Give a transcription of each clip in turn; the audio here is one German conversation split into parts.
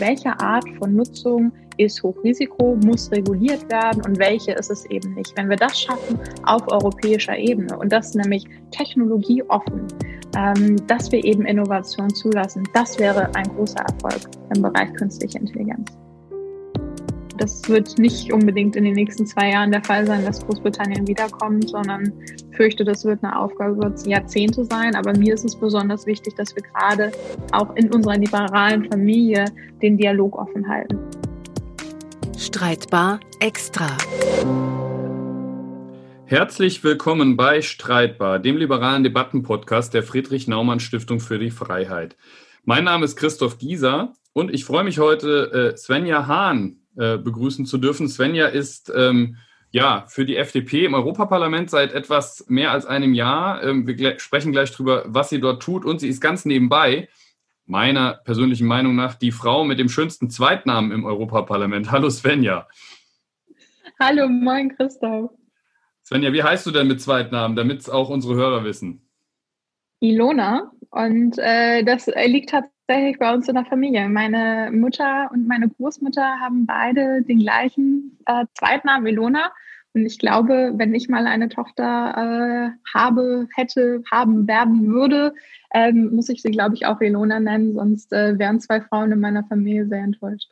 welche Art von Nutzung ist Hochrisiko, muss reguliert werden und welche ist es eben nicht. Wenn wir das schaffen auf europäischer Ebene und das nämlich technologieoffen, ähm, dass wir eben Innovation zulassen, das wäre ein großer Erfolg im Bereich künstliche Intelligenz. Das wird nicht unbedingt in den nächsten zwei Jahren der Fall sein, dass Großbritannien wiederkommt, sondern fürchte, das wird eine Aufgabe über Jahrzehnte sein. Aber mir ist es besonders wichtig, dass wir gerade auch in unserer liberalen Familie den Dialog offen halten. Streitbar extra. Herzlich willkommen bei Streitbar, dem liberalen Debattenpodcast der Friedrich Naumann Stiftung für die Freiheit. Mein Name ist Christoph Gieser und ich freue mich heute, äh, Svenja Hahn äh, begrüßen zu dürfen. Svenja ist ähm, ja für die FDP im Europaparlament seit etwas mehr als einem Jahr. Ähm, wir sprechen gleich darüber, was sie dort tut und sie ist ganz nebenbei meiner persönlichen Meinung nach die Frau mit dem schönsten Zweitnamen im Europaparlament. Hallo Svenja. Hallo, moin Christoph. Svenja, wie heißt du denn mit Zweitnamen, damit es auch unsere Hörer wissen? Ilona und äh, das liegt tatsächlich tatsächlich bei uns in der Familie. Meine Mutter und meine Großmutter haben beide den gleichen äh, Zweitnamen Ilona. Und ich glaube, wenn ich mal eine Tochter äh, habe, hätte, haben werden würde, ähm, muss ich sie, glaube ich, auch Ilona nennen, sonst äh, wären zwei Frauen in meiner Familie sehr enttäuscht.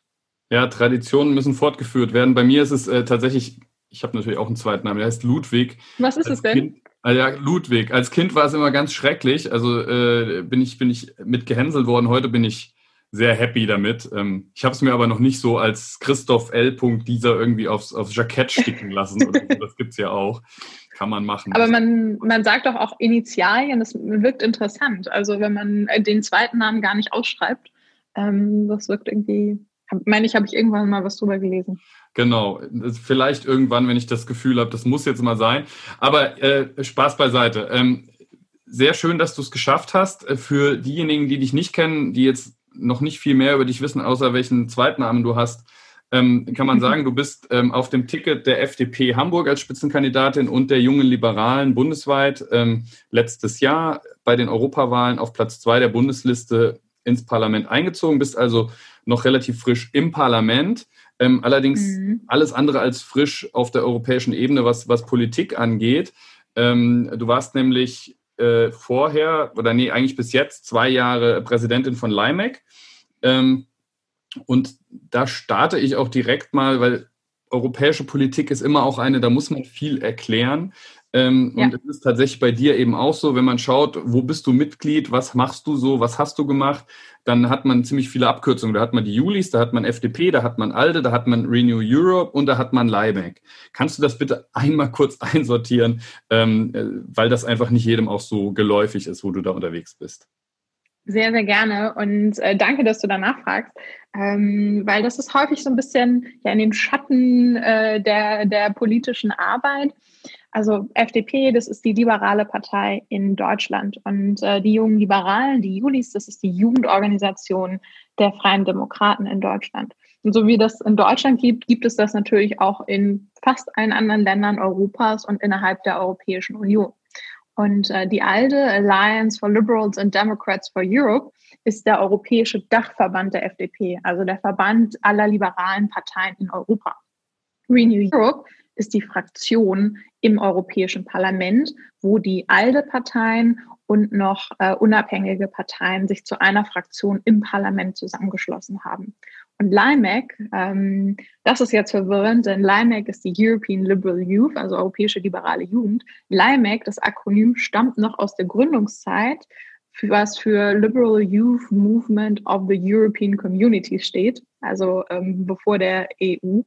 Ja, Traditionen müssen fortgeführt werden. Bei mir ist es äh, tatsächlich, ich habe natürlich auch einen Zweitnamen, der heißt Ludwig. Was ist es denn? Kind, Ah ja, Ludwig. Als Kind war es immer ganz schrecklich. Also äh, bin, ich, bin ich mit worden. Heute bin ich sehr happy damit. Ähm, ich habe es mir aber noch nicht so als Christoph L. dieser irgendwie aufs, aufs Jackett sticken lassen. So. Das gibt es ja auch. Kann man machen. Aber man, man sagt doch auch Initialien, das wirkt interessant. Also wenn man den zweiten Namen gar nicht ausschreibt, ähm, das wirkt irgendwie, meine ich, habe ich irgendwann mal was drüber gelesen. Genau, vielleicht irgendwann, wenn ich das Gefühl habe, das muss jetzt mal sein. Aber äh, Spaß beiseite. Ähm, sehr schön, dass du es geschafft hast. Äh, für diejenigen, die dich nicht kennen, die jetzt noch nicht viel mehr über dich wissen, außer welchen Zweitnamen du hast, ähm, kann man sagen, du bist ähm, auf dem Ticket der FDP Hamburg als Spitzenkandidatin und der jungen Liberalen bundesweit ähm, letztes Jahr bei den Europawahlen auf Platz zwei der Bundesliste ins Parlament eingezogen, bist also noch relativ frisch im Parlament. Ähm, allerdings mhm. alles andere als frisch auf der europäischen Ebene, was, was Politik angeht. Ähm, du warst nämlich äh, vorher, oder nee, eigentlich bis jetzt zwei Jahre Präsidentin von LIMEC. Ähm, und da starte ich auch direkt mal, weil europäische Politik ist immer auch eine, da muss man viel erklären. Ähm, ja. Und es ist tatsächlich bei dir eben auch so, wenn man schaut, wo bist du Mitglied, was machst du so, was hast du gemacht, dann hat man ziemlich viele Abkürzungen. Da hat man die Julis, da hat man FDP, da hat man ALDE, da hat man Renew Europe und da hat man LIBEC. Kannst du das bitte einmal kurz einsortieren, ähm, äh, weil das einfach nicht jedem auch so geläufig ist, wo du da unterwegs bist? Sehr, sehr gerne und äh, danke, dass du danach fragst, ähm, weil das ist häufig so ein bisschen ja, in den Schatten äh, der, der politischen Arbeit. Also FDP, das ist die liberale Partei in Deutschland. Und äh, die jungen Liberalen, die Julis, das ist die Jugendorganisation der Freien Demokraten in Deutschland. Und so wie das in Deutschland gibt, gibt es das natürlich auch in fast allen anderen Ländern Europas und innerhalb der Europäischen Union. Und äh, die ALDE, Alliance for Liberals and Democrats for Europe, ist der europäische Dachverband der FDP, also der Verband aller liberalen Parteien in Europa. Renew Europe ist die Fraktion im Europäischen Parlament, wo die ALDE-Parteien und noch äh, unabhängige Parteien sich zu einer Fraktion im Parlament zusammengeschlossen haben. Und LIMEC, ähm, das ist jetzt verwirrend, denn LIMEC ist die European Liberal Youth, also Europäische Liberale Jugend. LIMEC, das Akronym, stammt noch aus der Gründungszeit, für was für Liberal Youth Movement of the European Community steht, also ähm, bevor der EU.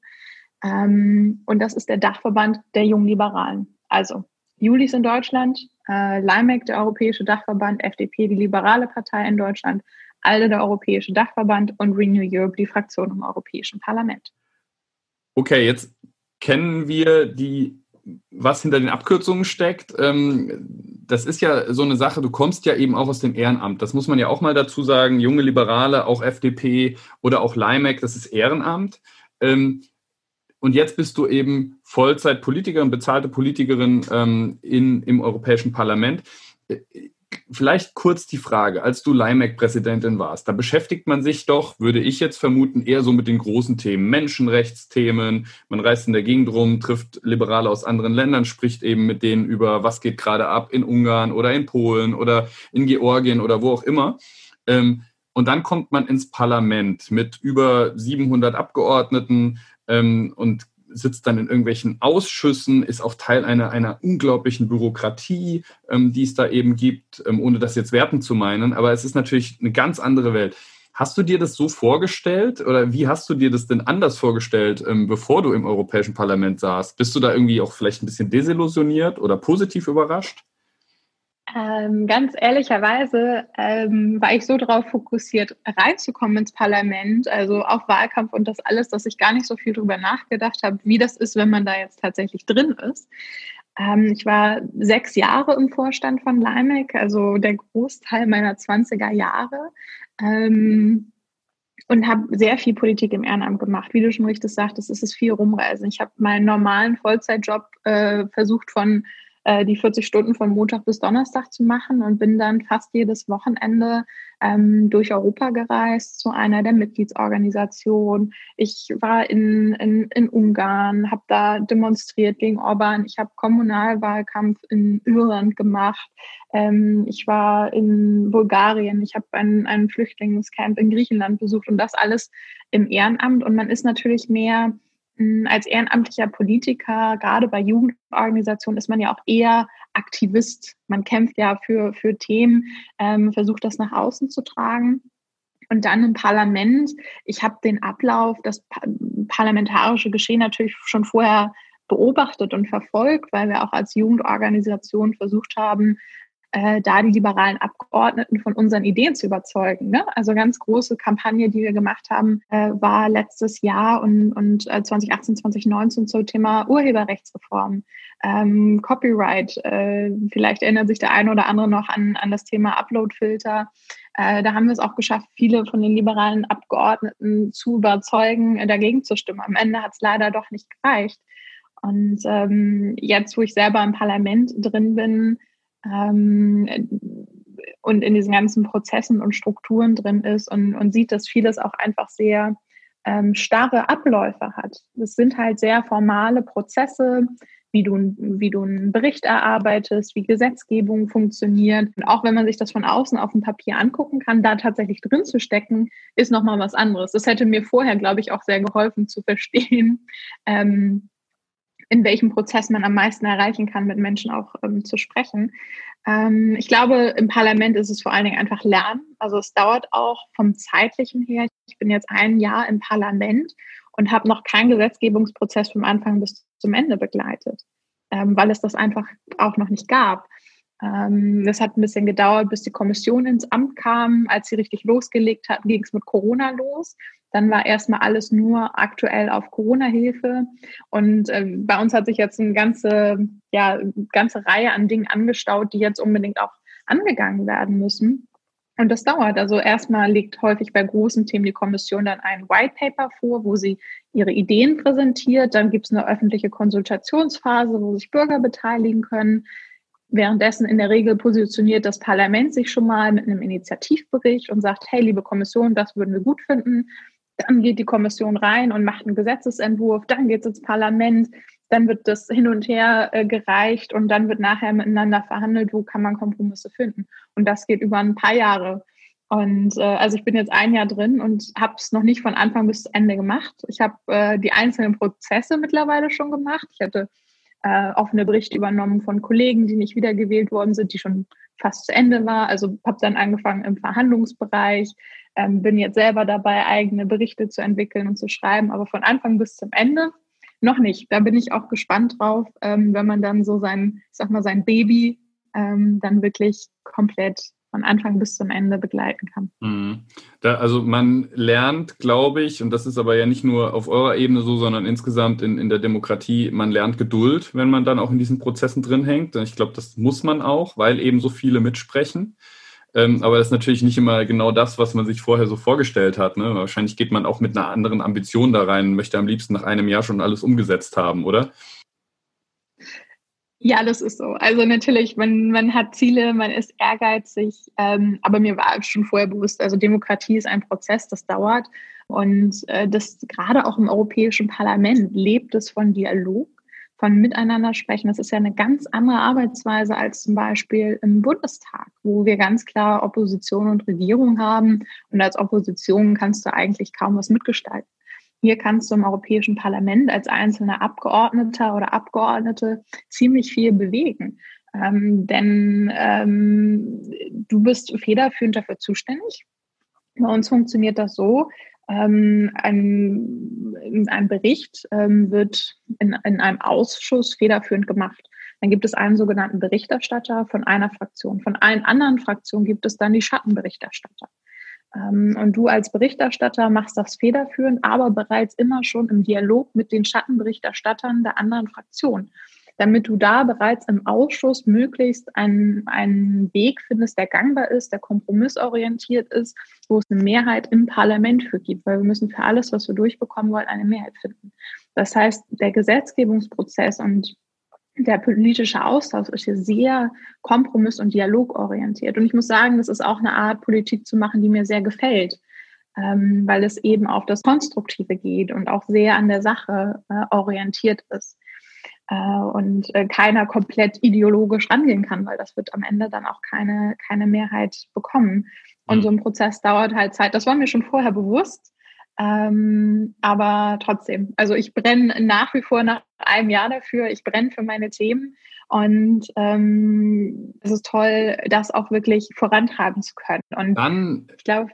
Ähm, und das ist der Dachverband der jungen Liberalen. Also Julis in Deutschland, äh, LIMEC, der Europäische Dachverband, FDP, die Liberale Partei in Deutschland, ALDE, der Europäische Dachverband und Renew Europe, die Fraktion im Europäischen Parlament. Okay, jetzt kennen wir die, was hinter den Abkürzungen steckt. Ähm, das ist ja so eine Sache, du kommst ja eben auch aus dem Ehrenamt. Das muss man ja auch mal dazu sagen. Junge Liberale, auch FDP oder auch LIMEC, das ist Ehrenamt. Und jetzt bist du eben Vollzeitpolitikerin, bezahlte Politikerin ähm, in, im Europäischen Parlament. vielleicht kurz die Frage, als du LIMEC-Präsidentin warst, da beschäftigt man sich doch, würde ich jetzt vermuten, eher so mit den großen Themen, Menschenrechtsthemen. Man reist in der Gegend rum, trifft Liberale aus anderen Ländern, spricht eben mit denen über, was geht gerade ab in Ungarn oder in Polen oder in Georgien oder wo auch immer. Ähm, und dann kommt man ins Parlament mit über 700 Abgeordneten ähm, und sitzt dann in irgendwelchen Ausschüssen, ist auch Teil einer, einer unglaublichen Bürokratie, ähm, die es da eben gibt, ähm, ohne das jetzt werten zu meinen. Aber es ist natürlich eine ganz andere Welt. Hast du dir das so vorgestellt oder wie hast du dir das denn anders vorgestellt, ähm, bevor du im Europäischen Parlament saßt? Bist du da irgendwie auch vielleicht ein bisschen desillusioniert oder positiv überrascht? Ähm, ganz ehrlicherweise ähm, war ich so darauf fokussiert, reinzukommen ins Parlament, also auf Wahlkampf und das alles, dass ich gar nicht so viel darüber nachgedacht habe, wie das ist, wenn man da jetzt tatsächlich drin ist. Ähm, ich war sechs Jahre im Vorstand von Limec, also der Großteil meiner 20er Jahre. Ähm, und habe sehr viel Politik im Ehrenamt gemacht. Wie du schon richtig sagtest, ist es viel rumreisen. Ich habe meinen normalen Vollzeitjob äh, versucht von äh, die 40 Stunden von Montag bis Donnerstag zu machen und bin dann fast jedes Wochenende ähm, durch Europa gereist zu einer der Mitgliedsorganisationen. Ich war in, in, in Ungarn, habe da demonstriert gegen Orban. Ich habe Kommunalwahlkampf in Irland gemacht. Ähm, ich war in Bulgarien. Ich habe ein, ein Flüchtlingscamp in Griechenland besucht und das alles im Ehrenamt. Und man ist natürlich mehr als ehrenamtlicher Politiker, gerade bei Jugendorganisationen, ist man ja auch eher Aktivist. Man kämpft ja für, für Themen, ähm, versucht das nach außen zu tragen. Und dann im Parlament, ich habe den Ablauf, das parlamentarische Geschehen natürlich schon vorher beobachtet und verfolgt, weil wir auch als Jugendorganisation versucht haben, äh, da die liberalen Abgeordneten von unseren Ideen zu überzeugen. Ne? Also ganz große Kampagne, die wir gemacht haben, äh, war letztes Jahr und, und äh, 2018, 2019 zum Thema Urheberrechtsreform, ähm, Copyright. Äh, vielleicht erinnert sich der eine oder andere noch an, an das Thema Uploadfilter. Äh, da haben wir es auch geschafft, viele von den liberalen Abgeordneten zu überzeugen, äh, dagegen zu stimmen. Am Ende hat es leider doch nicht gereicht. Und ähm, jetzt, wo ich selber im Parlament drin bin, ähm, und in diesen ganzen Prozessen und Strukturen drin ist und, und sieht, dass vieles auch einfach sehr ähm, starre Abläufe hat. Das sind halt sehr formale Prozesse, wie du, wie du einen Bericht erarbeitest, wie Gesetzgebung funktioniert. Und auch wenn man sich das von außen auf dem Papier angucken kann, da tatsächlich drin zu stecken, ist nochmal was anderes. Das hätte mir vorher, glaube ich, auch sehr geholfen zu verstehen, ähm, in welchem Prozess man am meisten erreichen kann, mit Menschen auch ähm, zu sprechen. Ähm, ich glaube, im Parlament ist es vor allen Dingen einfach Lernen. Also es dauert auch vom zeitlichen her. Ich bin jetzt ein Jahr im Parlament und habe noch keinen Gesetzgebungsprozess vom Anfang bis zum Ende begleitet, ähm, weil es das einfach auch noch nicht gab. Ähm, das hat ein bisschen gedauert, bis die Kommission ins Amt kam. Als sie richtig losgelegt hat, ging es mit Corona los. Dann war erstmal alles nur aktuell auf Corona-Hilfe. Und äh, bei uns hat sich jetzt eine ganze, ja, ganze Reihe an Dingen angestaut, die jetzt unbedingt auch angegangen werden müssen. Und das dauert. Also erstmal legt häufig bei großen Themen die Kommission dann ein White Paper vor, wo sie ihre Ideen präsentiert. Dann gibt es eine öffentliche Konsultationsphase, wo sich Bürger beteiligen können. Währenddessen in der Regel positioniert das Parlament sich schon mal mit einem Initiativbericht und sagt, hey, liebe Kommission, das würden wir gut finden. Dann geht die Kommission rein und macht einen Gesetzesentwurf, dann geht es ins Parlament, dann wird das hin und her äh, gereicht und dann wird nachher miteinander verhandelt, wo kann man Kompromisse finden. Und das geht über ein paar Jahre. Und äh, also ich bin jetzt ein Jahr drin und habe es noch nicht von Anfang bis Ende gemacht. Ich habe äh, die einzelnen Prozesse mittlerweile schon gemacht. Ich hatte äh, offene Berichte übernommen von Kollegen, die nicht wiedergewählt worden sind, die schon fast zu Ende war. Also habe dann angefangen im Verhandlungsbereich, ähm, bin jetzt selber dabei, eigene Berichte zu entwickeln und zu schreiben, aber von Anfang bis zum Ende noch nicht. Da bin ich auch gespannt drauf, ähm, wenn man dann so sein, ich sag mal, sein Baby ähm, dann wirklich komplett von Anfang bis zum Ende begleiten kann. Mhm. Da, also man lernt, glaube ich, und das ist aber ja nicht nur auf eurer Ebene so, sondern insgesamt in, in der Demokratie, man lernt Geduld, wenn man dann auch in diesen Prozessen drin hängt. Ich glaube, das muss man auch, weil eben so viele mitsprechen. Ähm, aber das ist natürlich nicht immer genau das, was man sich vorher so vorgestellt hat. Ne? Wahrscheinlich geht man auch mit einer anderen Ambition da rein, möchte am liebsten nach einem Jahr schon alles umgesetzt haben, oder? Ja, das ist so. Also natürlich, man, man hat Ziele, man ist ehrgeizig, ähm, aber mir war schon vorher bewusst, also Demokratie ist ein Prozess, das dauert. Und äh, das gerade auch im Europäischen Parlament lebt es von Dialog, von Miteinander sprechen. Das ist ja eine ganz andere Arbeitsweise als zum Beispiel im Bundestag, wo wir ganz klar Opposition und Regierung haben. Und als Opposition kannst du eigentlich kaum was mitgestalten. Hier kannst du im Europäischen Parlament als einzelner Abgeordneter oder Abgeordnete ziemlich viel bewegen. Ähm, denn ähm, du bist federführend dafür zuständig. Bei uns funktioniert das so. Ähm, ein, ein Bericht ähm, wird in, in einem Ausschuss federführend gemacht. Dann gibt es einen sogenannten Berichterstatter von einer Fraktion. Von allen anderen Fraktionen gibt es dann die Schattenberichterstatter. Ähm, und du als Berichterstatter machst das federführend, aber bereits immer schon im Dialog mit den Schattenberichterstattern der anderen Fraktion, damit du da bereits im Ausschuss möglichst einen, einen Weg findest, der gangbar ist, der kompromissorientiert ist, wo es eine Mehrheit im Parlament für gibt, weil wir müssen für alles, was wir durchbekommen wollen, eine Mehrheit finden. Das heißt, der Gesetzgebungsprozess und der politische Austausch ist hier sehr kompromiss- und dialogorientiert. Und ich muss sagen, das ist auch eine Art, Politik zu machen, die mir sehr gefällt, ähm, weil es eben auf das Konstruktive geht und auch sehr an der Sache äh, orientiert ist. Äh, und äh, keiner komplett ideologisch rangehen kann, weil das wird am Ende dann auch keine, keine Mehrheit bekommen. Und mhm. so ein Prozess dauert halt Zeit. Das war mir schon vorher bewusst. Ähm, aber trotzdem, also ich brenne nach wie vor nach einem Jahr dafür. Ich brenne für meine Themen und ähm, es ist toll, das auch wirklich vorantreiben zu können. Und dann, ich glaube,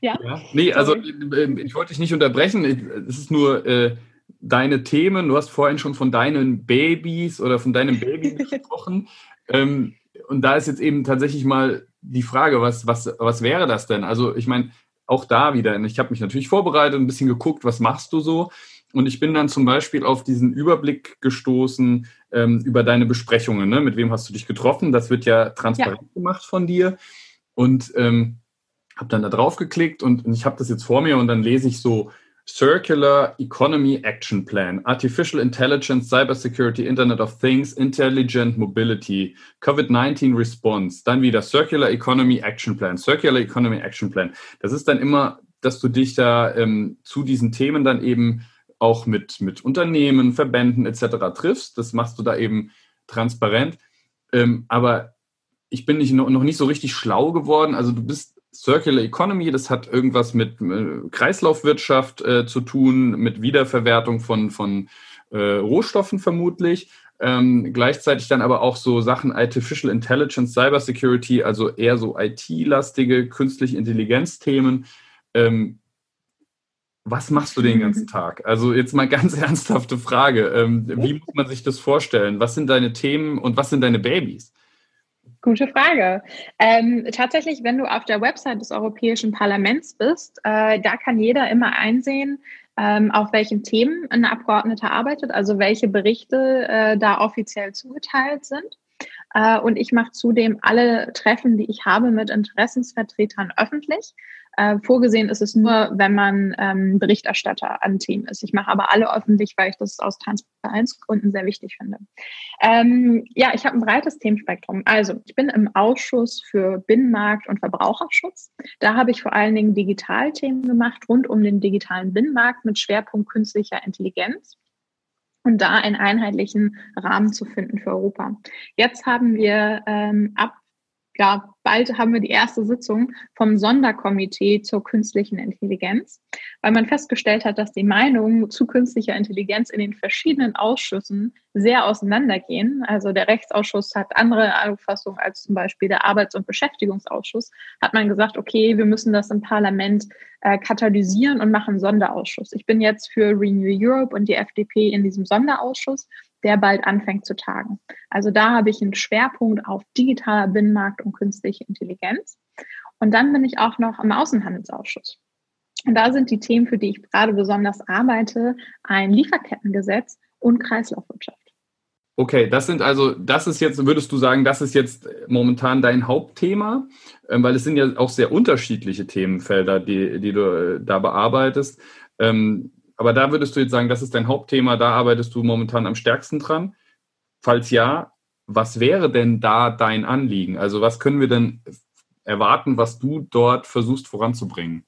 ja. ja. Nee, also äh, ich wollte dich nicht unterbrechen. Es ist nur äh, deine Themen. Du hast vorhin schon von deinen Babys oder von deinem Baby gesprochen. ähm, und da ist jetzt eben tatsächlich mal die Frage, was, was, was wäre das denn? Also ich meine, auch da wieder, ich habe mich natürlich vorbereitet, ein bisschen geguckt, was machst du so? Und ich bin dann zum Beispiel auf diesen Überblick gestoßen ähm, über deine Besprechungen. Ne? Mit wem hast du dich getroffen? Das wird ja transparent ja. gemacht von dir. Und ähm, habe dann da drauf geklickt und, und ich habe das jetzt vor mir und dann lese ich so Circular Economy Action Plan, Artificial Intelligence, Cybersecurity, Internet of Things, Intelligent Mobility, COVID-19 Response, dann wieder Circular Economy Action Plan, Circular Economy Action Plan. Das ist dann immer, dass du dich da ähm, zu diesen Themen dann eben auch mit, mit Unternehmen, Verbänden etc. triffst. Das machst du da eben transparent. Ähm, aber ich bin nicht, noch nicht so richtig schlau geworden. Also du bist Circular Economy, das hat irgendwas mit äh, Kreislaufwirtschaft äh, zu tun, mit Wiederverwertung von, von äh, Rohstoffen vermutlich. Ähm, gleichzeitig dann aber auch so Sachen Artificial Intelligence, Cybersecurity, also eher so IT-lastige, künstliche Intelligenz-Themen. Ähm, was machst du den ganzen Tag? Also jetzt mal ganz ernsthafte Frage. Ähm, wie muss man sich das vorstellen? Was sind deine Themen und was sind deine Babys? Gute Frage. Ähm, tatsächlich, wenn du auf der Website des Europäischen Parlaments bist, äh, da kann jeder immer einsehen, ähm, auf welchen Themen ein Abgeordneter arbeitet, also welche Berichte äh, da offiziell zugeteilt sind. Äh, und ich mache zudem alle Treffen, die ich habe mit Interessensvertretern öffentlich. Äh, vorgesehen ist es nur, wenn man ähm, Berichterstatter an Team ist. Ich mache aber alle öffentlich, weil ich das aus Transparenzgründen sehr wichtig finde. Ähm, ja, ich habe ein breites Themenspektrum. Also ich bin im Ausschuss für Binnenmarkt und Verbraucherschutz. Da habe ich vor allen Dingen Digitalthemen gemacht rund um den digitalen Binnenmarkt mit Schwerpunkt künstlicher Intelligenz und da einen einheitlichen Rahmen zu finden für Europa. Jetzt haben wir ähm, ab ja, bald haben wir die erste Sitzung vom Sonderkomitee zur künstlichen Intelligenz, weil man festgestellt hat, dass die Meinungen zu künstlicher Intelligenz in den verschiedenen Ausschüssen sehr auseinandergehen. Also der Rechtsausschuss hat andere Auffassungen als zum Beispiel der Arbeits- und Beschäftigungsausschuss. Hat man gesagt, okay, wir müssen das im Parlament äh, katalysieren und machen Sonderausschuss. Ich bin jetzt für Renew Europe und die FDP in diesem Sonderausschuss der bald anfängt zu tagen. Also da habe ich einen Schwerpunkt auf digitaler Binnenmarkt und künstliche Intelligenz. Und dann bin ich auch noch im Außenhandelsausschuss. Und da sind die Themen, für die ich gerade besonders arbeite, ein Lieferkettengesetz und Kreislaufwirtschaft. Okay, das sind also, das ist jetzt, würdest du sagen, das ist jetzt momentan dein Hauptthema, ähm, weil es sind ja auch sehr unterschiedliche Themenfelder, die, die du äh, da bearbeitest. Aber da würdest du jetzt sagen, das ist dein Hauptthema, da arbeitest du momentan am stärksten dran. Falls ja, was wäre denn da dein Anliegen? Also was können wir denn erwarten, was du dort versuchst voranzubringen?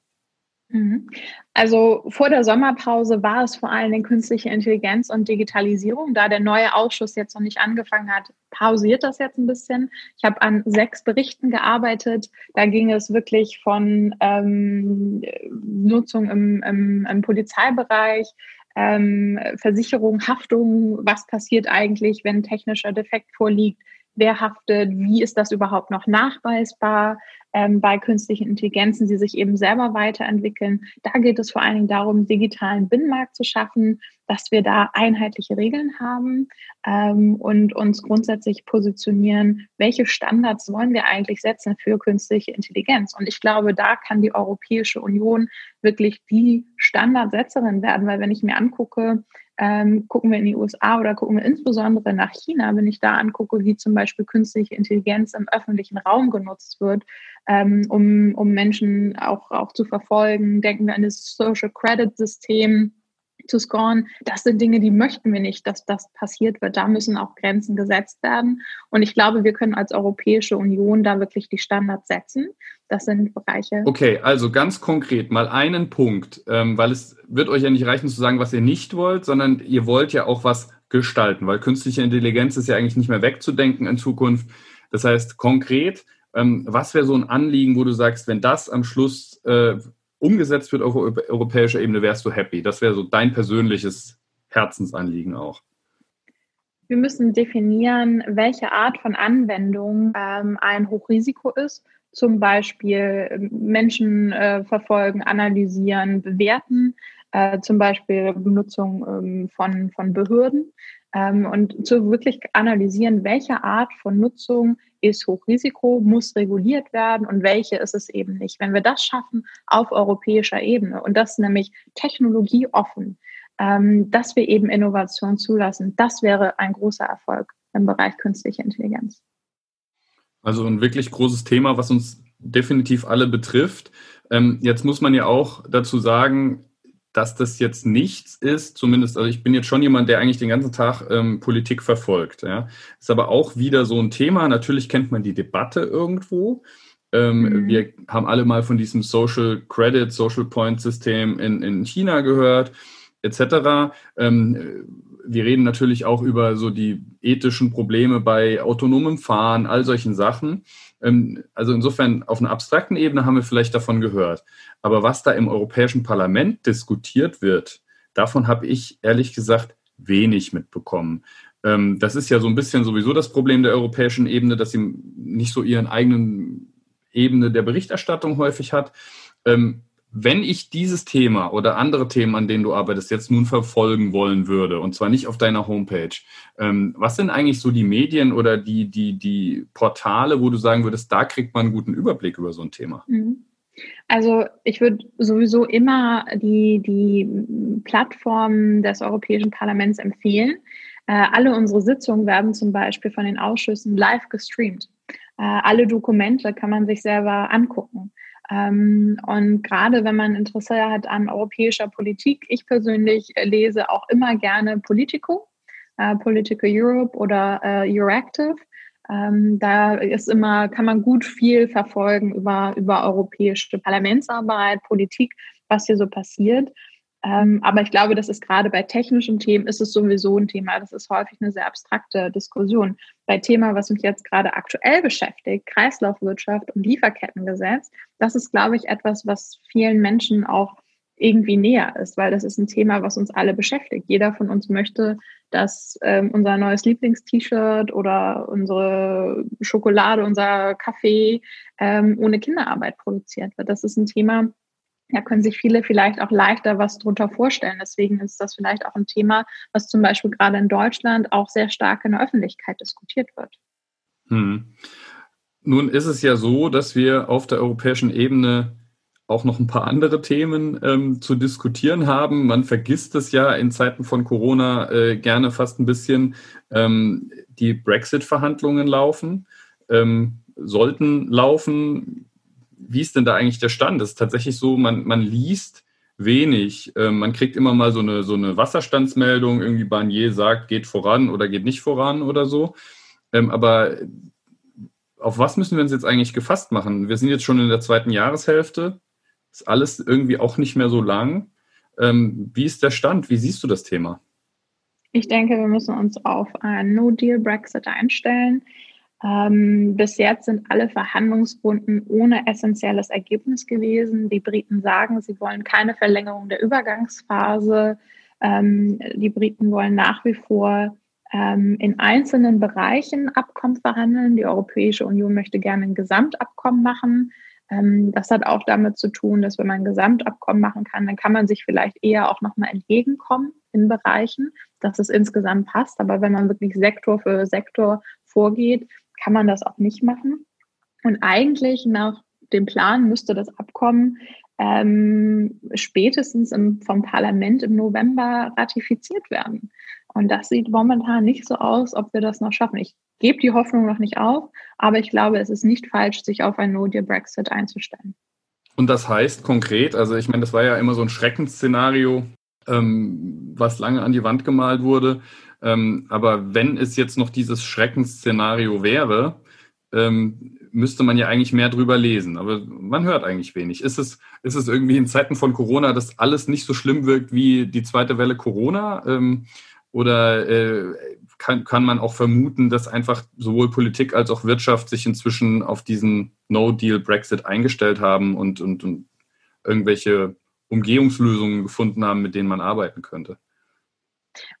Mhm. Also vor der Sommerpause war es vor allem künstliche Intelligenz und Digitalisierung. Da der neue Ausschuss jetzt noch nicht angefangen hat, pausiert das jetzt ein bisschen. Ich habe an sechs Berichten gearbeitet. Da ging es wirklich von ähm, Nutzung im, im, im Polizeibereich, ähm, Versicherung, Haftung, was passiert eigentlich, wenn technischer Defekt vorliegt, wer haftet, wie ist das überhaupt noch nachweisbar ähm, bei künstlichen Intelligenzen, die sich eben selber weiterentwickeln. Da geht es vor allen Dingen darum, digitalen Binnenmarkt zu schaffen, dass wir da einheitliche Regeln haben ähm, und uns grundsätzlich positionieren, welche Standards wollen wir eigentlich setzen für künstliche Intelligenz. Und ich glaube, da kann die Europäische Union wirklich die Standardsetzerin werden, weil wenn ich mir angucke, ähm, gucken wir in die USA oder gucken wir insbesondere nach China, wenn ich da angucke, wie zum Beispiel künstliche Intelligenz im öffentlichen Raum genutzt wird, ähm, um, um Menschen auch, auch zu verfolgen. Denken wir an das Social Credit System zu scoren. Das sind Dinge, die möchten wir nicht, dass das passiert wird. Da müssen auch Grenzen gesetzt werden. Und ich glaube, wir können als Europäische Union da wirklich die Standards setzen. Das sind Bereiche. Okay, also ganz konkret mal einen Punkt, ähm, weil es wird euch ja nicht reichen zu sagen, was ihr nicht wollt, sondern ihr wollt ja auch was gestalten, weil künstliche Intelligenz ist ja eigentlich nicht mehr wegzudenken in Zukunft. Das heißt, konkret, ähm, was wäre so ein Anliegen, wo du sagst, wenn das am Schluss äh, umgesetzt wird auf europäischer Ebene, wärst du happy? Das wäre so dein persönliches Herzensanliegen auch. Wir müssen definieren, welche Art von Anwendung ähm, ein Hochrisiko ist. Zum Beispiel ähm, Menschen äh, verfolgen, analysieren, bewerten, äh, zum Beispiel Benutzung ähm, von, von Behörden. Ähm, und zu wirklich analysieren, welche Art von Nutzung ist Hochrisiko, muss reguliert werden und welche ist es eben nicht. Wenn wir das schaffen auf europäischer Ebene und das nämlich technologieoffen, ähm, dass wir eben Innovation zulassen, das wäre ein großer Erfolg im Bereich künstliche Intelligenz. Also ein wirklich großes Thema, was uns definitiv alle betrifft. Ähm, jetzt muss man ja auch dazu sagen, dass das jetzt nichts ist, zumindest, also ich bin jetzt schon jemand, der eigentlich den ganzen Tag ähm, Politik verfolgt. Ja. Ist aber auch wieder so ein Thema. Natürlich kennt man die Debatte irgendwo. Ähm, mhm. Wir haben alle mal von diesem Social Credit, Social Point System in, in China gehört, etc. Ähm, wir reden natürlich auch über so die ethischen Probleme bei autonomem Fahren, all solchen Sachen. Ähm, also insofern auf einer abstrakten Ebene haben wir vielleicht davon gehört. Aber was da im Europäischen Parlament diskutiert wird, davon habe ich ehrlich gesagt wenig mitbekommen. Ähm, das ist ja so ein bisschen sowieso das Problem der europäischen Ebene, dass sie nicht so ihren eigenen Ebene der Berichterstattung häufig hat. Ähm, wenn ich dieses Thema oder andere Themen, an denen du arbeitest, jetzt nun verfolgen wollen würde, und zwar nicht auf deiner Homepage, ähm, was sind eigentlich so die Medien oder die, die, die Portale, wo du sagen würdest, da kriegt man einen guten Überblick über so ein Thema? Mhm. Also ich würde sowieso immer die, die Plattformen des Europäischen Parlaments empfehlen. Äh, alle unsere Sitzungen werden zum Beispiel von den Ausschüssen live gestreamt. Äh, alle Dokumente kann man sich selber angucken. Ähm, und gerade wenn man Interesse hat an europäischer Politik, ich persönlich lese auch immer gerne Politico, äh, Political Europe oder äh, Euractiv. Ähm, da ist immer, kann man gut viel verfolgen über, über europäische Parlamentsarbeit, Politik, was hier so passiert. Ähm, aber ich glaube, das ist gerade bei technischen Themen ist es sowieso ein Thema. Das ist häufig eine sehr abstrakte Diskussion. Bei Thema, was mich jetzt gerade aktuell beschäftigt, Kreislaufwirtschaft und Lieferkettengesetz, das ist, glaube ich, etwas, was vielen Menschen auch irgendwie näher ist, weil das ist ein Thema, was uns alle beschäftigt. Jeder von uns möchte, dass ähm, unser neues Lieblingst-T-Shirt oder unsere Schokolade, unser Kaffee ähm, ohne Kinderarbeit produziert wird. Das ist ein Thema, da können sich viele vielleicht auch leichter was drunter vorstellen. Deswegen ist das vielleicht auch ein Thema, was zum Beispiel gerade in Deutschland auch sehr stark in der Öffentlichkeit diskutiert wird. Hm. Nun ist es ja so, dass wir auf der europäischen Ebene auch noch ein paar andere Themen ähm, zu diskutieren haben. Man vergisst es ja in Zeiten von Corona äh, gerne fast ein bisschen. Ähm, die Brexit-Verhandlungen laufen, ähm, sollten laufen wie ist denn da eigentlich der Stand? Das ist tatsächlich so, man, man liest wenig. Ähm, man kriegt immer mal so eine, so eine Wasserstandsmeldung, irgendwie Barnier sagt, geht voran oder geht nicht voran oder so. Ähm, aber auf was müssen wir uns jetzt eigentlich gefasst machen? Wir sind jetzt schon in der zweiten Jahreshälfte. Ist alles irgendwie auch nicht mehr so lang. Ähm, wie ist der Stand? Wie siehst du das Thema? Ich denke, wir müssen uns auf einen No-Deal-Brexit einstellen. Ähm, bis jetzt sind alle Verhandlungsrunden ohne essentielles Ergebnis gewesen. Die Briten sagen, sie wollen keine Verlängerung der Übergangsphase. Ähm, die Briten wollen nach wie vor ähm, in einzelnen Bereichen Abkommen verhandeln. Die Europäische Union möchte gerne ein Gesamtabkommen machen. Ähm, das hat auch damit zu tun, dass wenn man ein Gesamtabkommen machen kann, dann kann man sich vielleicht eher auch nochmal entgegenkommen in Bereichen, dass es insgesamt passt. Aber wenn man wirklich Sektor für Sektor vorgeht, kann man das auch nicht machen. Und eigentlich nach dem Plan müsste das Abkommen ähm, spätestens im, vom Parlament im November ratifiziert werden. Und das sieht momentan nicht so aus, ob wir das noch schaffen. Ich gebe die Hoffnung noch nicht auf, aber ich glaube, es ist nicht falsch, sich auf ein No-Deal-Brexit einzustellen. Und das heißt konkret, also ich meine, das war ja immer so ein Schreckensszenario, ähm, was lange an die Wand gemalt wurde. Ähm, aber wenn es jetzt noch dieses Schreckensszenario wäre, ähm, müsste man ja eigentlich mehr drüber lesen. Aber man hört eigentlich wenig. Ist es, ist es irgendwie in Zeiten von Corona, dass alles nicht so schlimm wirkt wie die zweite Welle Corona? Ähm, oder äh, kann, kann man auch vermuten, dass einfach sowohl Politik als auch Wirtschaft sich inzwischen auf diesen No-Deal-Brexit eingestellt haben und, und, und irgendwelche Umgehungslösungen gefunden haben, mit denen man arbeiten könnte?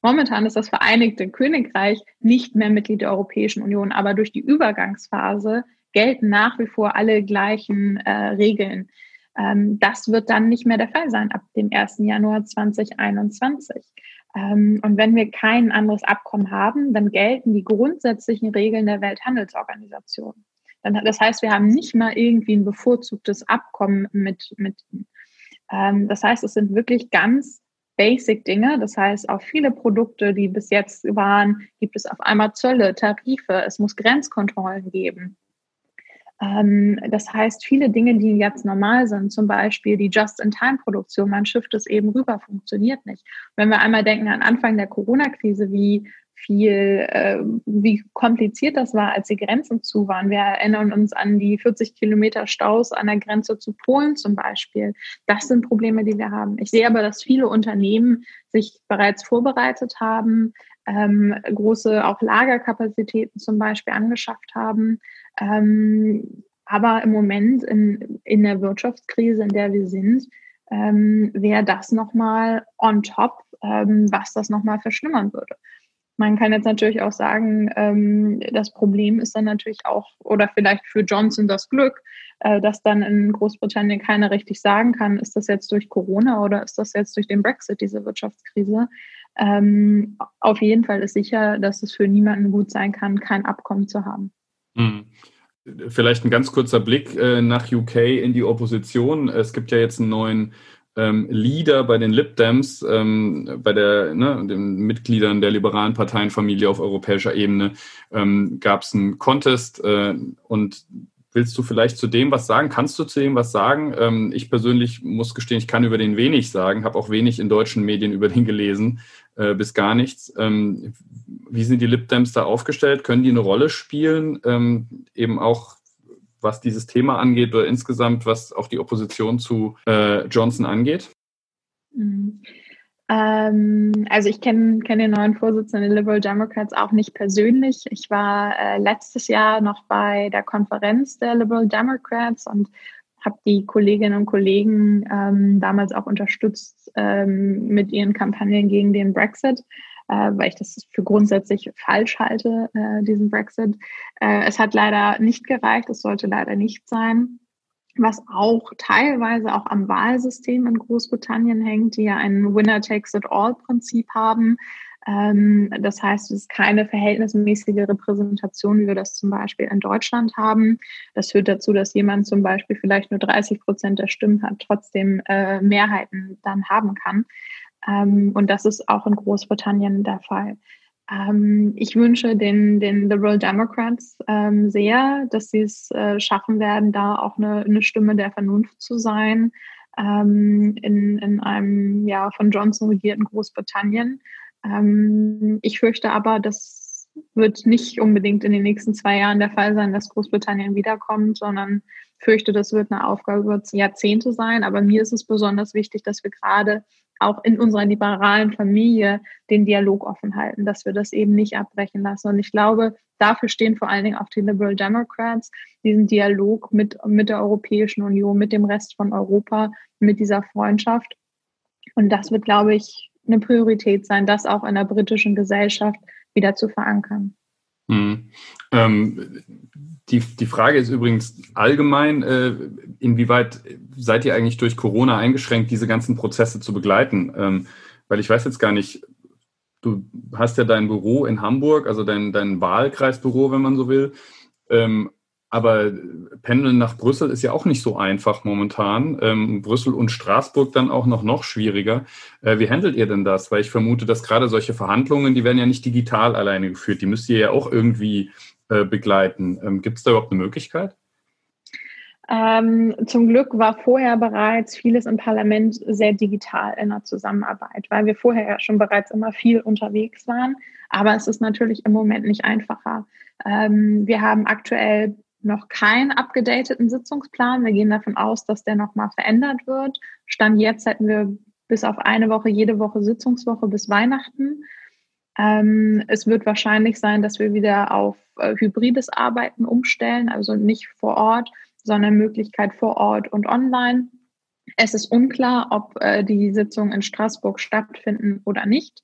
Momentan ist das Vereinigte Königreich nicht mehr Mitglied der Europäischen Union, aber durch die Übergangsphase gelten nach wie vor alle gleichen äh, Regeln. Ähm, das wird dann nicht mehr der Fall sein ab dem 1. Januar 2021. Ähm, und wenn wir kein anderes Abkommen haben, dann gelten die grundsätzlichen Regeln der Welthandelsorganisation. Dann, das heißt, wir haben nicht mal irgendwie ein bevorzugtes Abkommen mit, mit ähm, das heißt, es sind wirklich ganz basic Dinge. Das heißt, auf viele Produkte, die bis jetzt waren, gibt es auf einmal Zölle, Tarife, es muss Grenzkontrollen geben. Ähm, das heißt, viele Dinge, die jetzt normal sind, zum Beispiel die Just-in-Time-Produktion, man schifft es eben rüber, funktioniert nicht. Wenn wir einmal denken an Anfang der Corona-Krise, wie viel, äh, wie kompliziert das war, als die Grenzen zu waren. Wir erinnern uns an die 40 Kilometer Staus an der Grenze zu Polen zum Beispiel. Das sind Probleme, die wir haben. Ich sehe aber, dass viele Unternehmen sich bereits vorbereitet haben, ähm, große auch Lagerkapazitäten zum Beispiel angeschafft haben. Ähm, aber im Moment in, in der Wirtschaftskrise, in der wir sind, ähm, wäre das nochmal on top, ähm, was das nochmal verschlimmern würde. Man kann jetzt natürlich auch sagen, ähm, das Problem ist dann natürlich auch, oder vielleicht für Johnson das Glück, äh, dass dann in Großbritannien keiner richtig sagen kann, ist das jetzt durch Corona oder ist das jetzt durch den Brexit, diese Wirtschaftskrise. Ähm, auf jeden Fall ist sicher, dass es für niemanden gut sein kann, kein Abkommen zu haben. Mhm. Vielleicht ein ganz kurzer Blick äh, nach UK in die Opposition. Es gibt ja jetzt einen neuen ähm, Leader bei den Lib Dems, ähm, bei der, ne, den Mitgliedern der liberalen Parteienfamilie auf europäischer Ebene, ähm, gab es einen Contest äh, und Willst du vielleicht zu dem was sagen? Kannst du zu dem was sagen? Ähm, ich persönlich muss gestehen, ich kann über den wenig sagen, habe auch wenig in deutschen Medien über den gelesen, äh, bis gar nichts. Ähm, wie sind die Lib Dems da aufgestellt? Können die eine Rolle spielen? Ähm, eben auch was dieses Thema angeht oder insgesamt, was auch die Opposition zu äh, Johnson angeht? Mhm. Ähm, also ich kenne kenn den neuen Vorsitzenden der Liberal Democrats auch nicht persönlich. Ich war äh, letztes Jahr noch bei der Konferenz der Liberal Democrats und habe die Kolleginnen und Kollegen ähm, damals auch unterstützt ähm, mit ihren Kampagnen gegen den Brexit äh, weil ich das für grundsätzlich falsch halte, äh, diesen Brexit. Äh, es hat leider nicht gereicht, es sollte leider nicht sein was auch teilweise auch am Wahlsystem in Großbritannien hängt, die ja ein Winner-Takes-it-all-Prinzip haben. Ähm, das heißt, es ist keine verhältnismäßige Repräsentation, wie wir das zum Beispiel in Deutschland haben. Das führt dazu, dass jemand zum Beispiel vielleicht nur 30 Prozent der Stimmen hat, trotzdem äh, Mehrheiten dann haben kann. Ähm, und das ist auch in Großbritannien der Fall. Ähm, ich wünsche den, den Liberal Democrats ähm, sehr, dass sie es äh, schaffen werden, da auch eine, eine Stimme der Vernunft zu sein ähm, in, in einem ja, von Johnson regierten Großbritannien. Ähm, ich fürchte aber, dass wird nicht unbedingt in den nächsten zwei Jahren der Fall sein, dass Großbritannien wiederkommt, sondern fürchte, das wird eine Aufgabe über Jahrzehnte sein. Aber mir ist es besonders wichtig, dass wir gerade auch in unserer liberalen Familie den Dialog offen halten, dass wir das eben nicht abbrechen lassen. Und ich glaube, dafür stehen vor allen Dingen auch die Liberal Democrats, diesen Dialog mit, mit der Europäischen Union, mit dem Rest von Europa, mit dieser Freundschaft. Und das wird, glaube ich, eine Priorität sein, das auch in der britischen Gesellschaft wieder zu verankern. Hm. Ähm, die, die Frage ist übrigens allgemein, äh, inwieweit seid ihr eigentlich durch Corona eingeschränkt, diese ganzen Prozesse zu begleiten? Ähm, weil ich weiß jetzt gar nicht, du hast ja dein Büro in Hamburg, also dein, dein Wahlkreisbüro, wenn man so will. Ähm, aber Pendeln nach Brüssel ist ja auch nicht so einfach momentan. Ähm, Brüssel und Straßburg dann auch noch, noch schwieriger. Äh, wie handelt ihr denn das? Weil ich vermute, dass gerade solche Verhandlungen, die werden ja nicht digital alleine geführt. Die müsst ihr ja auch irgendwie äh, begleiten. Ähm, Gibt es da überhaupt eine Möglichkeit? Ähm, zum Glück war vorher bereits vieles im Parlament sehr digital in der Zusammenarbeit, weil wir vorher ja schon bereits immer viel unterwegs waren. Aber es ist natürlich im Moment nicht einfacher. Ähm, wir haben aktuell noch keinen abgedateten Sitzungsplan. Wir gehen davon aus, dass der nochmal verändert wird. Stand jetzt hätten wir bis auf eine Woche jede Woche Sitzungswoche bis Weihnachten. Ähm, es wird wahrscheinlich sein, dass wir wieder auf äh, hybrides Arbeiten umstellen, also nicht vor Ort, sondern Möglichkeit vor Ort und online. Es ist unklar, ob äh, die Sitzungen in Straßburg stattfinden oder nicht.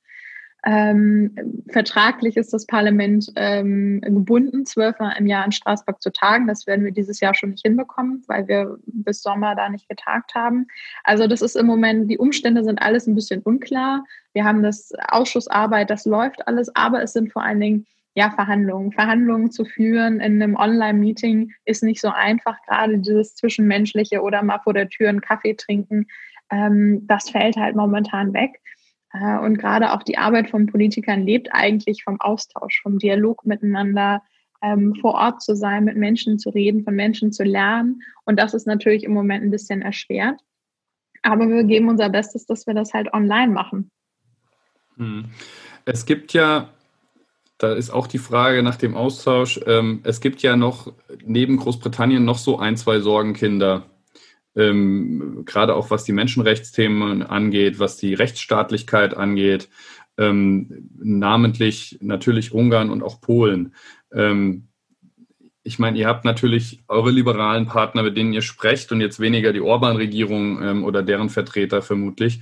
Ähm, vertraglich ist das Parlament ähm, gebunden, zwölfmal im Jahr in Straßburg zu tagen. Das werden wir dieses Jahr schon nicht hinbekommen, weil wir bis Sommer da nicht getagt haben. Also das ist im Moment, die Umstände sind alles ein bisschen unklar. Wir haben das Ausschussarbeit, das läuft alles, aber es sind vor allen Dingen ja, Verhandlungen. Verhandlungen zu führen in einem Online-Meeting ist nicht so einfach, gerade dieses Zwischenmenschliche oder mal vor der Tür einen Kaffee trinken. Ähm, das fällt halt momentan weg. Äh, und gerade auch die Arbeit von Politikern lebt eigentlich vom Austausch, vom Dialog miteinander, ähm, vor Ort zu sein, mit Menschen zu reden, von Menschen zu lernen. Und das ist natürlich im Moment ein bisschen erschwert. Aber wir geben unser Bestes, dass wir das halt online machen. Hm. Es gibt ja da ist auch die Frage nach dem Austausch. Ähm, es gibt ja noch neben Großbritannien noch so ein, zwei Sorgenkinder, ähm, gerade auch was die Menschenrechtsthemen angeht, was die Rechtsstaatlichkeit angeht, ähm, namentlich natürlich Ungarn und auch Polen. Ähm, ich meine, ihr habt natürlich eure liberalen Partner, mit denen ihr sprecht und jetzt weniger die Orban-Regierung ähm, oder deren Vertreter vermutlich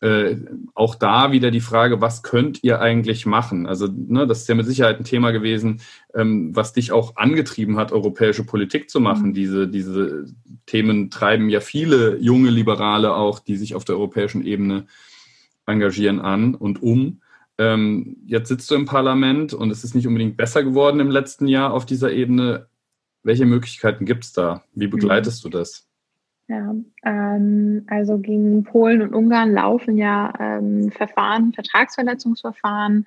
äh, auch da wieder die Frage, was könnt ihr eigentlich machen? Also, ne, das ist ja mit Sicherheit ein Thema gewesen, ähm, was dich auch angetrieben hat, europäische Politik zu machen. Mhm. Diese, diese Themen treiben ja viele junge Liberale auch, die sich auf der europäischen Ebene engagieren, an und um. Ähm, jetzt sitzt du im Parlament und es ist nicht unbedingt besser geworden im letzten Jahr auf dieser Ebene. Welche Möglichkeiten gibt es da? Wie begleitest mhm. du das? Ja, ähm, also gegen Polen und Ungarn laufen ja ähm, Verfahren, Vertragsverletzungsverfahren.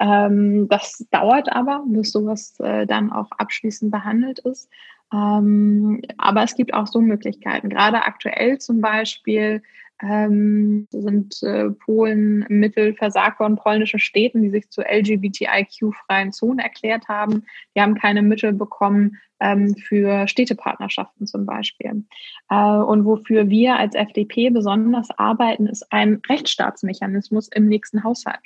Ähm, das dauert aber, bis sowas äh, dann auch abschließend behandelt ist. Ähm, aber es gibt auch so Möglichkeiten. Gerade aktuell zum Beispiel ähm, sind äh, Polen Mittel versagt worden, polnische Städten, die sich zu LGBTIQ-freien Zonen erklärt haben. Die haben keine Mittel bekommen ähm, für Städtepartnerschaften zum Beispiel. Äh, und wofür wir als FDP besonders arbeiten, ist ein Rechtsstaatsmechanismus im nächsten Haushalt.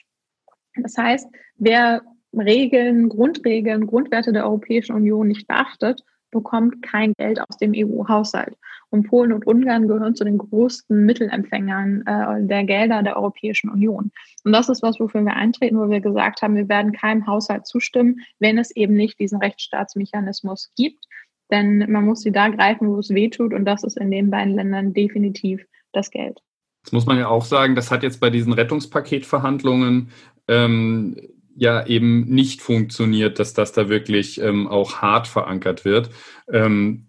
Das heißt, wer Regeln, Grundregeln, Grundwerte der Europäischen Union nicht beachtet, bekommt kein Geld aus dem EU-Haushalt. Und Polen und Ungarn gehören zu den größten Mittelempfängern äh, der Gelder der Europäischen Union. Und das ist was, wofür wir eintreten, wo wir gesagt haben, wir werden keinem Haushalt zustimmen, wenn es eben nicht diesen Rechtsstaatsmechanismus gibt. Denn man muss sie da greifen, wo es weh tut. Und das ist in den beiden Ländern definitiv das Geld. Das muss man ja auch sagen, das hat jetzt bei diesen Rettungspaketverhandlungen ähm, ja eben nicht funktioniert, dass das da wirklich ähm, auch hart verankert wird. Ähm,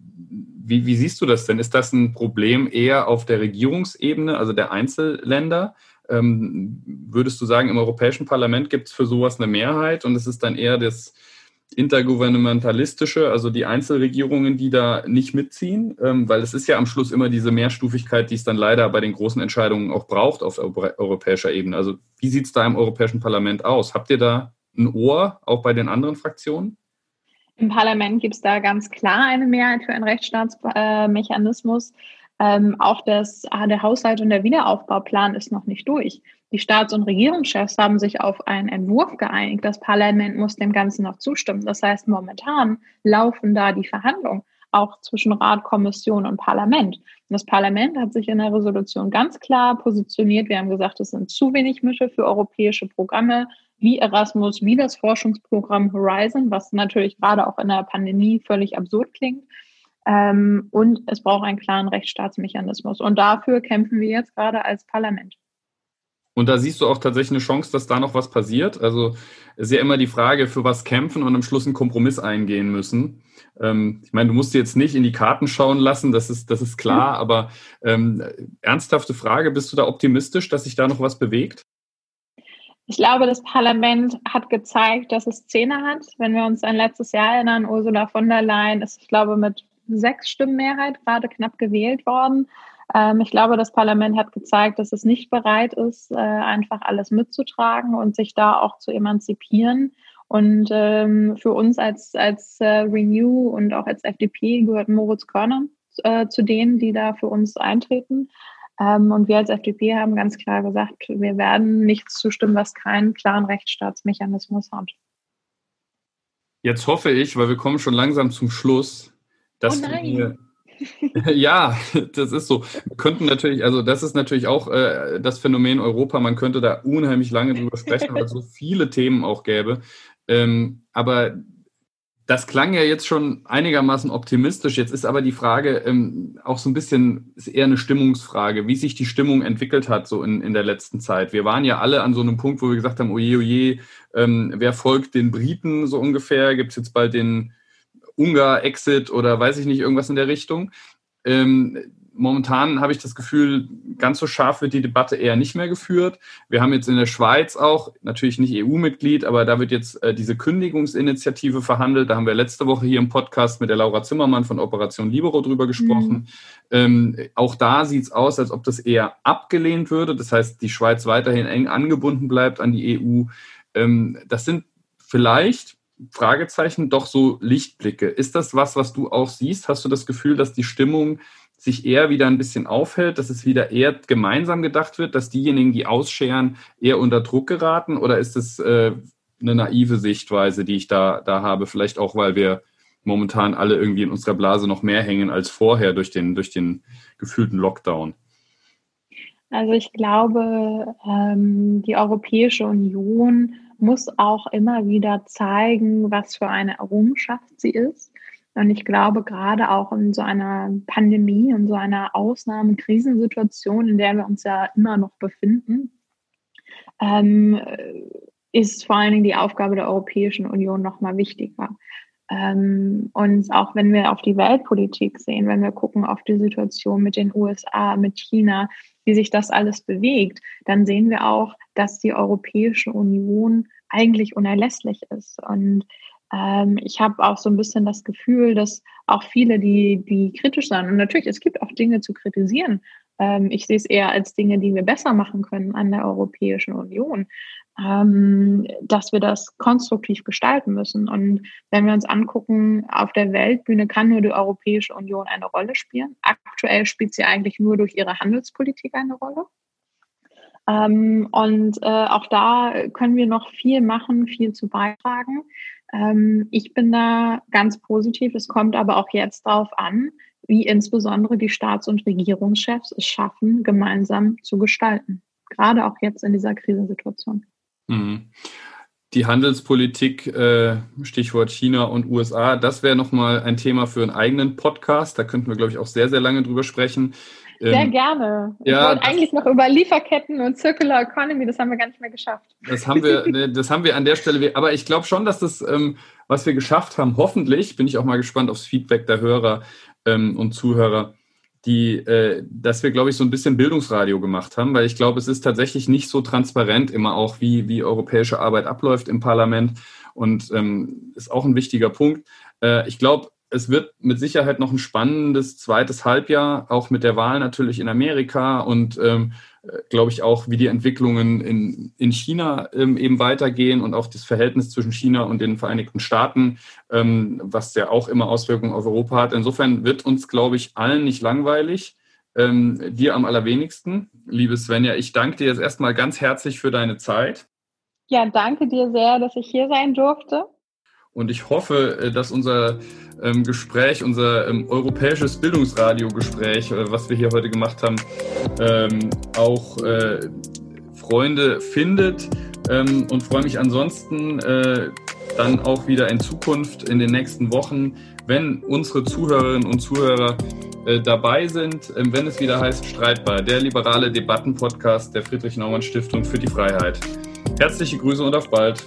wie, wie, siehst du das denn? Ist das ein Problem eher auf der Regierungsebene, also der Einzelländer? Ähm, würdest du sagen, im Europäischen Parlament gibt es für sowas eine Mehrheit und es ist dann eher das intergouvernementalistische, also die Einzelregierungen, die da nicht mitziehen, ähm, weil es ist ja am Schluss immer diese Mehrstufigkeit, die es dann leider bei den großen Entscheidungen auch braucht auf europäischer Ebene. Also wie sieht es da im Europäischen Parlament aus? Habt ihr da ein Ohr, auch bei den anderen Fraktionen? Im Parlament gibt es da ganz klar eine Mehrheit für einen Rechtsstaatsmechanismus. Ähm, auch das, ah, der Haushalt und der Wiederaufbauplan ist noch nicht durch. Die Staats- und Regierungschefs haben sich auf einen Entwurf geeinigt. Das Parlament muss dem Ganzen noch zustimmen. Das heißt, momentan laufen da die Verhandlungen auch zwischen Rat, Kommission und Parlament. Und das Parlament hat sich in der Resolution ganz klar positioniert. Wir haben gesagt, es sind zu wenig Mittel für europäische Programme wie Erasmus, wie das Forschungsprogramm Horizon, was natürlich gerade auch in der Pandemie völlig absurd klingt. Ähm, und es braucht einen klaren Rechtsstaatsmechanismus. Und dafür kämpfen wir jetzt gerade als Parlament. Und da siehst du auch tatsächlich eine Chance, dass da noch was passiert. Also es ist ja immer die Frage, für was kämpfen und am Schluss einen Kompromiss eingehen müssen. Ähm, ich meine, du musst jetzt nicht in die Karten schauen lassen, das ist, das ist klar, mhm. aber ähm, ernsthafte Frage, bist du da optimistisch, dass sich da noch was bewegt? Ich glaube, das Parlament hat gezeigt, dass es Zähne hat. Wenn wir uns an letztes Jahr erinnern, Ursula von der Leyen ist, ich glaube, mit sechs Stimmen Mehrheit gerade knapp gewählt worden. Ähm, ich glaube, das Parlament hat gezeigt, dass es nicht bereit ist, äh, einfach alles mitzutragen und sich da auch zu emanzipieren. Und ähm, für uns als, als äh, Renew und auch als FDP gehört Moritz Körner äh, zu denen, die da für uns eintreten. Ähm, und wir als FDP haben ganz klar gesagt, wir werden nichts zustimmen, was keinen klaren Rechtsstaatsmechanismus hat. Jetzt hoffe ich, weil wir kommen schon langsam zum Schluss, dass oh wir ja, das ist so. Wir könnten natürlich, also das ist natürlich auch äh, das Phänomen Europa. Man könnte da unheimlich lange drüber sprechen, weil es so viele Themen auch gäbe. Ähm, aber das klang ja jetzt schon einigermaßen optimistisch. Jetzt ist aber die Frage ähm, auch so ein bisschen, ist eher eine Stimmungsfrage, wie sich die Stimmung entwickelt hat so in, in der letzten Zeit. Wir waren ja alle an so einem Punkt, wo wir gesagt haben, oje, oje, ähm, wer folgt den Briten so ungefähr? Gibt es jetzt bald den Ungar-Exit oder weiß ich nicht, irgendwas in der Richtung? Ähm, momentan habe ich das Gefühl, ganz so scharf wird die Debatte eher nicht mehr geführt. Wir haben jetzt in der Schweiz auch, natürlich nicht EU-Mitglied, aber da wird jetzt äh, diese Kündigungsinitiative verhandelt. Da haben wir letzte Woche hier im Podcast mit der Laura Zimmermann von Operation Libero drüber gesprochen. Mhm. Ähm, auch da sieht es aus, als ob das eher abgelehnt würde. Das heißt, die Schweiz weiterhin eng angebunden bleibt an die EU. Ähm, das sind vielleicht Fragezeichen doch so Lichtblicke. Ist das was, was du auch siehst? Hast du das Gefühl, dass die Stimmung sich eher wieder ein bisschen aufhält, dass es wieder eher gemeinsam gedacht wird, dass diejenigen, die ausscheren, eher unter Druck geraten? Oder ist es äh, eine naive Sichtweise, die ich da, da habe? Vielleicht auch, weil wir momentan alle irgendwie in unserer Blase noch mehr hängen als vorher durch den, durch den gefühlten Lockdown. Also ich glaube, ähm, die Europäische Union muss auch immer wieder zeigen, was für eine Errungenschaft sie ist. Und ich glaube, gerade auch in so einer Pandemie, in so einer Ausnahmekrisensituation, in der wir uns ja immer noch befinden, ähm, ist vor allen Dingen die Aufgabe der Europäischen Union nochmal wichtiger. Ähm, und auch wenn wir auf die Weltpolitik sehen, wenn wir gucken auf die Situation mit den USA, mit China, wie sich das alles bewegt, dann sehen wir auch, dass die Europäische Union eigentlich unerlässlich ist. Und ähm, ich habe auch so ein bisschen das Gefühl, dass auch viele, die, die kritisch sind, und natürlich, es gibt auch Dinge zu kritisieren. Ähm, ich sehe es eher als Dinge, die wir besser machen können an der Europäischen Union, ähm, dass wir das konstruktiv gestalten müssen. Und wenn wir uns angucken, auf der Weltbühne kann nur die Europäische Union eine Rolle spielen. Aktuell spielt sie eigentlich nur durch ihre Handelspolitik eine Rolle. Ähm, und äh, auch da können wir noch viel machen, viel zu beitragen. Ähm, ich bin da ganz positiv. Es kommt aber auch jetzt darauf an, wie insbesondere die Staats- und Regierungschefs es schaffen, gemeinsam zu gestalten. Gerade auch jetzt in dieser Krisensituation. Mhm. Die Handelspolitik, äh, Stichwort China und USA, das wäre nochmal ein Thema für einen eigenen Podcast. Da könnten wir, glaube ich, auch sehr, sehr lange drüber sprechen. Sehr ähm, gerne. Ich ja, wollte eigentlich noch über Lieferketten und Circular Economy, das haben wir gar nicht mehr geschafft. Das haben wir, ne, das haben wir an der Stelle, aber ich glaube schon, dass das, ähm, was wir geschafft haben, hoffentlich, bin ich auch mal gespannt aufs Feedback der Hörer ähm, und Zuhörer, die, äh, dass wir, glaube ich, so ein bisschen Bildungsradio gemacht haben, weil ich glaube, es ist tatsächlich nicht so transparent immer auch, wie, wie europäische Arbeit abläuft im Parlament und ähm, ist auch ein wichtiger Punkt. Äh, ich glaube, es wird mit Sicherheit noch ein spannendes zweites Halbjahr, auch mit der Wahl natürlich in Amerika und ähm, glaube ich auch, wie die Entwicklungen in, in China ähm, eben weitergehen und auch das Verhältnis zwischen China und den Vereinigten Staaten, ähm, was ja auch immer Auswirkungen auf Europa hat. Insofern wird uns, glaube ich, allen nicht langweilig. Ähm, dir am allerwenigsten. Liebe Svenja, ich danke dir jetzt erstmal ganz herzlich für deine Zeit. Ja, danke dir sehr, dass ich hier sein durfte. Und ich hoffe, äh, dass unser ähm, Gespräch, unser ähm, europäisches Bildungsradio-Gespräch, äh, was wir hier heute gemacht haben, ähm, auch äh, Freunde findet. Und freue mich ansonsten dann auch wieder in Zukunft, in den nächsten Wochen, wenn unsere Zuhörerinnen und Zuhörer dabei sind, wenn es wieder heißt Streitbar, der liberale Debattenpodcast der Friedrich-Naumann-Stiftung für die Freiheit. Herzliche Grüße und auf bald.